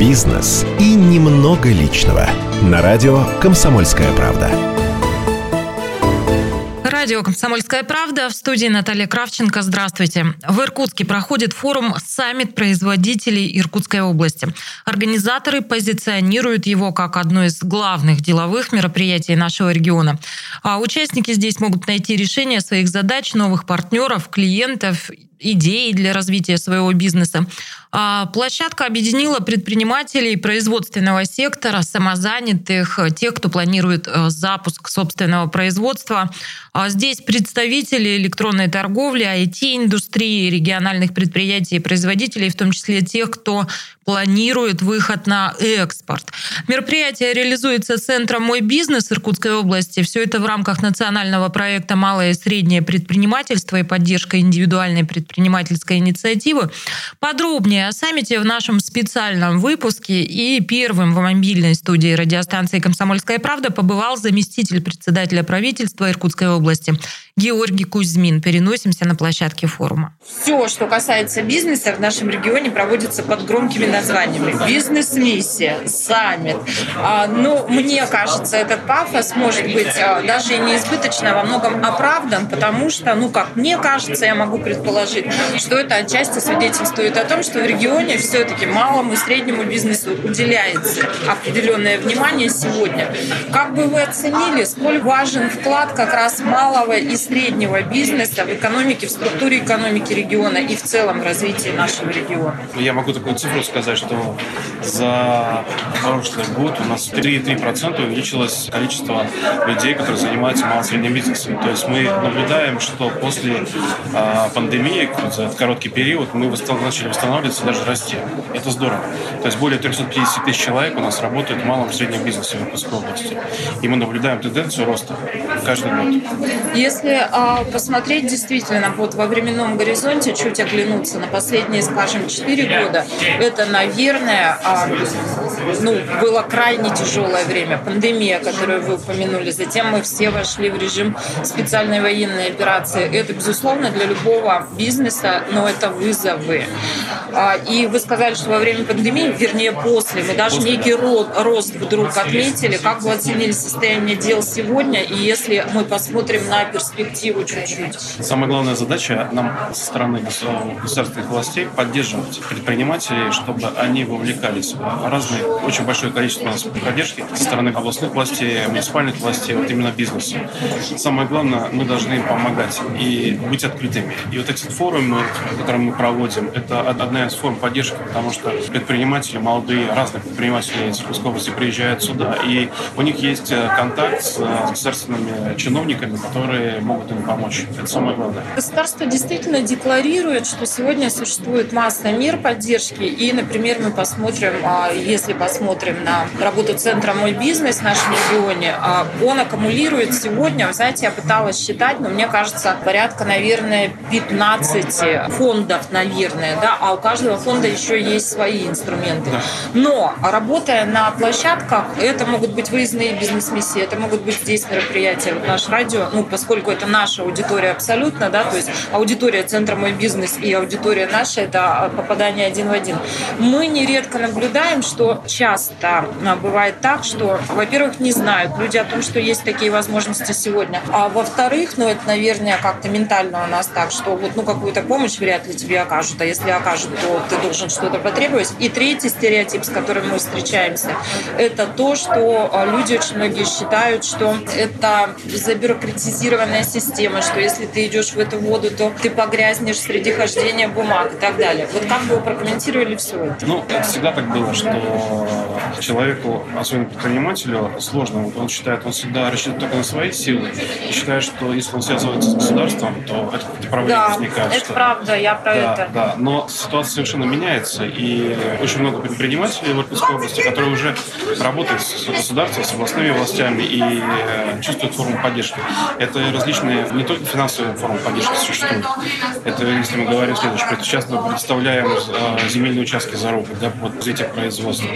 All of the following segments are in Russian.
бизнес и немного личного. На радио «Комсомольская правда». Радио «Комсомольская правда». В студии Наталья Кравченко. Здравствуйте. В Иркутске проходит форум «Саммит производителей Иркутской области». Организаторы позиционируют его как одно из главных деловых мероприятий нашего региона. А участники здесь могут найти решение своих задач, новых партнеров, клиентов идеи для развития своего бизнеса. А площадка объединила предпринимателей производственного сектора, самозанятых, тех, кто планирует э, запуск собственного производства. А здесь представители электронной торговли, IT-индустрии, региональных предприятий и производителей, в том числе тех, кто планирует выход на экспорт. Мероприятие реализуется Центром «Мой бизнес» Иркутской области. Все это в рамках национального проекта «Малое и среднее предпринимательство» и поддержка индивидуальной предпринимательской инициативы. Подробнее о саммите в нашем специальном выпуске. И первым в мобильной студии радиостанции «Комсомольская правда» побывал заместитель председателя правительства Иркутской области Георгий Кузьмин. Переносимся на площадке форума. Все, что касается бизнеса в нашем регионе, проводится под громкими названиями. Бизнес-миссия, саммит. А, ну, мне кажется, этот пафос может быть а, даже неизбыточно, во многом оправдан, потому что, ну, как мне кажется, я могу предположить, что это отчасти свидетельствует о том, что в регионе все-таки малому и среднему бизнесу уделяется определенное внимание сегодня. Как бы вы оценили, сколь важен вклад как раз малого и среднего бизнеса в экономике, в структуре экономики региона и в целом в развитии нашего региона? Ну, я могу такую цифру сказать, что за прошлый год у нас 3,3% увеличилось количество людей, которые занимаются малым и средним бизнесом. То есть мы наблюдаем, что после э, пандемии, за короткий период, мы начали восстанавливаться и даже расти. Это здорово. То есть более 350 тысяч человек у нас работают в малом и среднем бизнесе в Иркутской области. И мы наблюдаем тенденцию роста каждый год. Если э, посмотреть действительно вот во временном горизонте, чуть оглянуться на последние, скажем, 4 года, это, наверное, а, ну, было крайне тяжелое время. Пандемия, которую вы упомянули. Затем мы все вошли в режим специальной военной операции. Это, безусловно, для любого бизнеса, но это вызовы. А, и вы сказали, что во время пандемии, вернее, после, мы даже некий рост вдруг отметили. Как вы оценили состояние дел сегодня? И если мы посмотрим на перспективу чуть-чуть? Самая главная задача нам со стороны государственных властей поддерживать предпринимателей, чтобы они вовлекались в разные, очень большое количество у нас поддержки со стороны областных властей, муниципальных властей, вот именно бизнеса. Самое главное, мы должны помогать и быть открытыми. И вот эти форумы, которые мы проводим, это одна из форм поддержки, потому что предприниматели, молодые, разные предприниматели из Иркутской области приезжают сюда, и у них есть э, контакт с государственными чиновниками, которые могут им помочь. Это самое главное. Государство действительно декларирует, что сегодня существует масса мер поддержки, и, например, мы посмотрим, а, если посмотрим на работу Центра «Мой бизнес» в нашем регионе, а, он аккумулирует сегодня, вы знаете, я пыталась считать, но мне кажется, порядка, наверное, 15 фондов, наверное, да, а у каждого фонда еще есть свои инструменты. Но работая на площадках, это могут быть выездные бизнес-миссии, это могут быть здесь мероприятия. Вот наш радио, ну, поскольку это наша аудитория абсолютно, да, то есть аудитория Центра «Мой бизнес» и аудитория наша – это попадание один в один. Мы нередко наблюдаем, что часто а, бывает так, что, во-первых, не знают люди о том, что есть такие возможности сегодня, а во-вторых, ну, это, наверное, как-то ментально у нас так, что вот, ну, какую-то помощь вряд ли тебе окажут, а если окажут, то ты должен что-то потребовать. И третий стереотип, с которым мы встречаемся, это то, что а, люди очень многие считают, что это забюрократизированная система, что если ты идешь в эту воду, то ты погрязнешь среди хождения бумаг и так далее. Вот как бы вы прокомментировали все это? Ну, это всегда так было, что человеку, особенно предпринимателю, сложно. Вот он считает, он всегда рассчитывает только на свои силы и считает, что если он связывается с государством, то это проблемы да, возникают. это что... правда, я про да, это. Да, но ситуация совершенно меняется, и очень много предпринимателей в Иркутской области, которые уже работают с государством, с областными властями и чувствуют форму поддержки. Это различные, не только финансовые формы поддержки существуют. Это, если мы говорим следующее, сейчас мы предоставляем э, земельные участки за руку да, под развитие производства.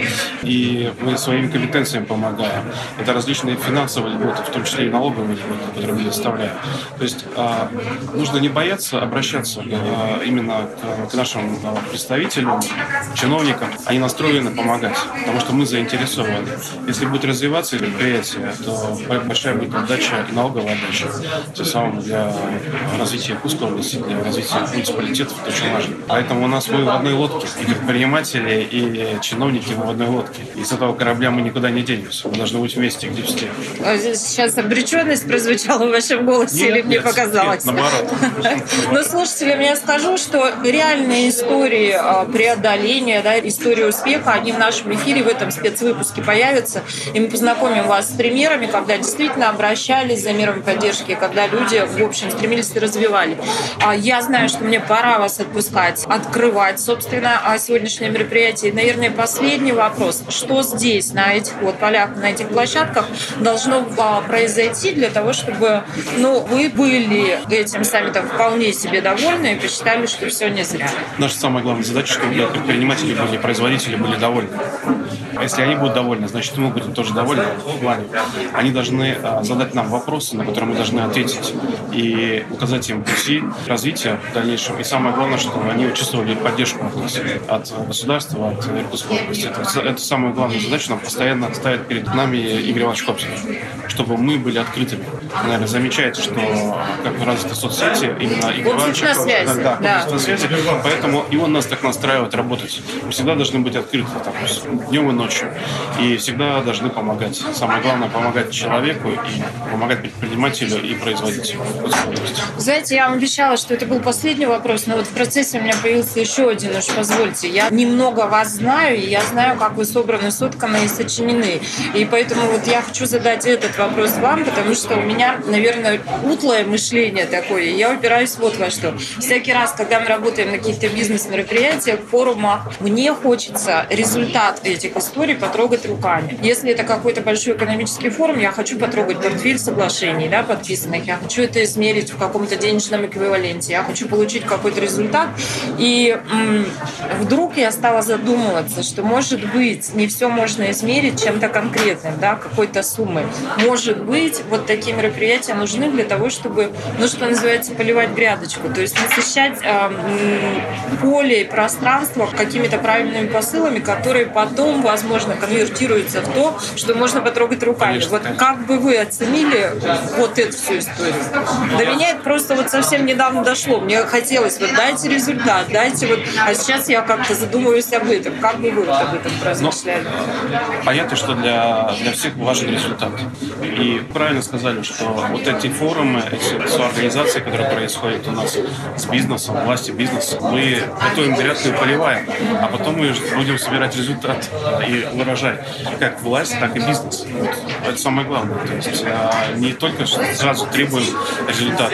И мы своими компетенциями помогаем. Это различные финансовые льготы, в том числе и налоговые льготы, которые мы предоставляем. То есть э, нужно не бояться обращаться э, именно к, нашим представителям, чиновникам. Они настроены помогать, потому что мы заинтересованы. Если будет развиваться предприятие, то большая будет отдача и налоговая отдача. Тем самым для развития Якутской области, для развития муниципалитетов это очень важно. Поэтому у нас мы в одной лодке. И предприниматели, и чиновники мы в одной лодке. Из этого корабля мы никуда не денемся. Мы должны быть вместе, где все. А сейчас обреченность прозвучала в вашем голосе нет, или мне нет, показалось? Нет, наоборот. Но слушателям я скажу, что реальные истории а, преодоления, да, истории успеха, они в нашем эфире в этом спецвыпуске появятся. И мы познакомим вас с примерами, когда действительно обращались за миром поддержки, когда люди, в общем, стремились и развивали. А я знаю, что мне пора вас отпускать, открывать, собственно, сегодняшнее мероприятие. И, наверное, последний вопрос. Что здесь, на этих вот полях, на этих площадках должно а, произойти для того, чтобы ну, вы были этим саммитом вполне себе довольны и посчитали, что все не зря? Наша самая главная задача, чтобы предприниматели были, производители были довольны. А если они будут довольны, значит, мы будем тоже довольны в плане. Они должны а, задать нам вопросы, на которые мы должны ответить и указать им пути развития в дальнейшем. И самое главное, чтобы они чувствовали поддержку от нас, от государства, от Иркутской области. Это, это самая главная задача, нам постоянно ставит перед нами Игорь Иванович Копсин, чтобы мы были открытыми. Наверное, замечаете, что как развиты соцсети, именно Игорь Иванович... связь. Да, да. связи, поэтому и он нас так настраивает работать. Мы всегда должны быть открыты так, днем и ночью. И всегда должны помогать. Самое главное, помогать человеку и помогать предпринимателю и производителю. Знаете, я вам обещала, что это был последний вопрос, но вот в процессе у меня появился еще один, уж позвольте. Я немного вас знаю, и я знаю, как вы собраны, сотканы и сочинены. И поэтому вот я хочу задать этот вопрос вам, потому что у меня, наверное, утлое мышление такое. Я упираюсь вот во что. Всякий раз, когда мы работаем на каких-то бизнес-мероприятиях, форумах, мне хочется результат этих историй потрогать руками. Если это какой-то большой экономический форум, я хочу потрогать портфель соглашений, да, подписанных. Я хочу это измерить в каком-то денежном эквиваленте. Я хочу получить какой-то результат. И м- вдруг я стала задумываться, что, может быть, не все можно измерить чем-то конкретным, да, какой-то суммой. Может быть, вот такие мероприятия нужны для того, чтобы, ну, что называется, поливать грядочку. То есть насыщать э, поле и пространство какими-то правильными посылами, которые потом, возможно, конвертируются в то, что можно потрогать руками. Конечно, вот как бы вы оценили вот эту всю историю? До меня это просто вот совсем недавно дошло. Мне хотелось, вот дайте результат, дайте вот... А сейчас я как-то задумываюсь об этом. Как бы вы вот об этом размышляли? Ну, понятно, что для, для всех важен результат. И правильно сказали, что вот эти форумы, эти соорганизации, которые происходят у нас с бизнесом, власти бизнеса, мы готовим грядку и поливаем, а потом мы будем собирать результат и выражать как власть, так и бизнес. Вот. Это самое главное. То есть а, не только сразу требуем результата.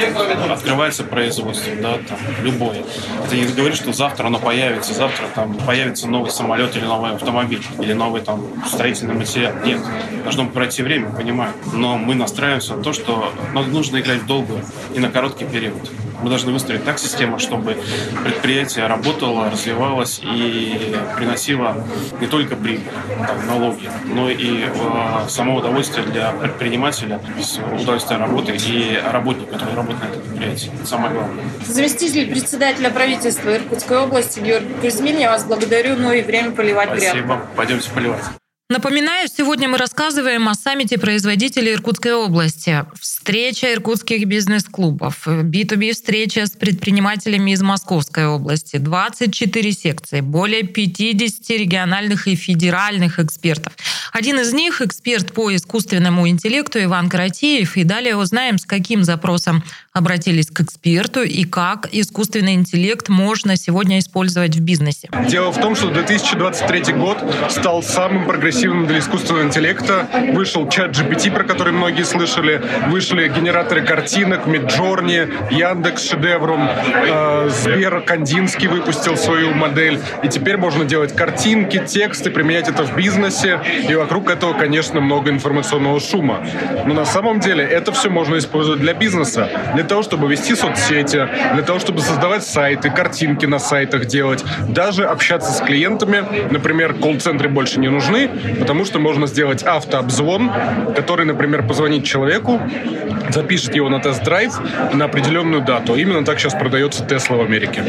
Открывается производство, да, там, любое. Это не говорит, что завтра оно появится, завтра там появится новый самолет или новый автомобиль, или новый там строительный материал. Нет. Должно пройти время, понимаю. Но мы настраиваемся на то, что нужно играть в долгую и на короткий период. Мы должны выстроить так систему, чтобы предприятие работало, развивалось и приносило не только прибыль, там, налоги, но и э, само удовольствие для предпринимателя, удовольствие работы и работника, который работает на этом предприятии. Это самое главное. Заместитель председателя правительства Иркутской области Георгий Кузьмин, я вас благодарю, ну и время поливать Спасибо. грядку. Спасибо. Пойдемте поливать. Напоминаю, сегодня мы рассказываем о саммите производителей Иркутской области. Встреча иркутских бизнес-клубов, B2B встреча с предпринимателями из Московской области, 24 секции, более 50 региональных и федеральных экспертов. Один из них – эксперт по искусственному интеллекту Иван Каратеев. И далее узнаем, с каким запросом обратились к эксперту и как искусственный интеллект можно сегодня использовать в бизнесе. Дело в том, что 2023 год стал самым прогрессивным прогрессивным для искусственного интеллекта. Вышел чат GPT, про который многие слышали. Вышли генераторы картинок, Midjourney, Яндекс шедевром, э, Сбер Кандинский выпустил свою модель. И теперь можно делать картинки, тексты, применять это в бизнесе. И вокруг этого, конечно, много информационного шума. Но на самом деле это все можно использовать для бизнеса, для того, чтобы вести соцсети, для того, чтобы создавать сайты, картинки на сайтах делать, даже общаться с клиентами. Например, колл-центры больше не нужны, потому что можно сделать автообзвон, который, например, позвонит человеку, запишет его на тест-драйв на определенную дату. Именно так сейчас продается Тесла в Америке.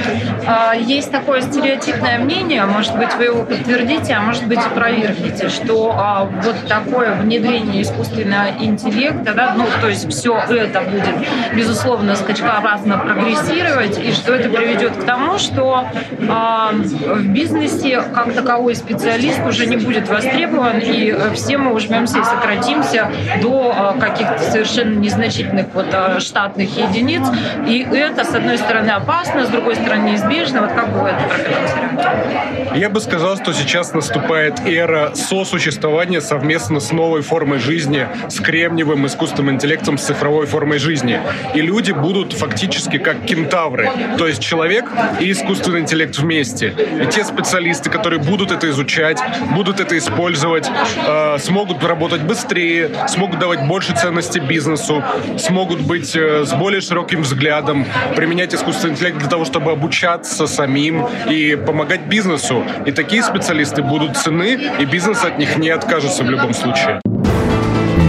А, есть такое стереотипное мнение, может быть, вы его подтвердите, а может быть, опровергните, что а, вот такое внедрение искусственного интеллекта, да, ну, то есть все это будет, безусловно, скачкообразно прогрессировать, и что это приведет к тому, что а, в бизнесе как таковой специалист уже не будет востребован, и э, все мы ужмемся и сократимся до каких-то совершенно незначительных вот а, штатных единиц, и это, с одной стороны, опасно, с другой стороны, неизбежно. Вот как вы это прокомментируете? Я бы сказал, что сейчас наступает эра сосуществования совместно с новой формой жизни, с кремниевым искусственным интеллектом, с цифровой формой жизни. И люди будут фактически как кентавры. То есть человек и искусственный интеллект вместе. И те специалисты, которые будут это изучать, будут это использовать, э, смогут работать быстрее, смогут давать больше ценности бизнесу, смогут быть э, с более широким взглядом, применять искусственный интеллект для того, чтобы обучаться самим и помогать бизнесу. И такие специалисты будут цены, и бизнес от них не откажется в любом случае.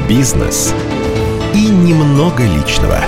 Бизнес и немного личного.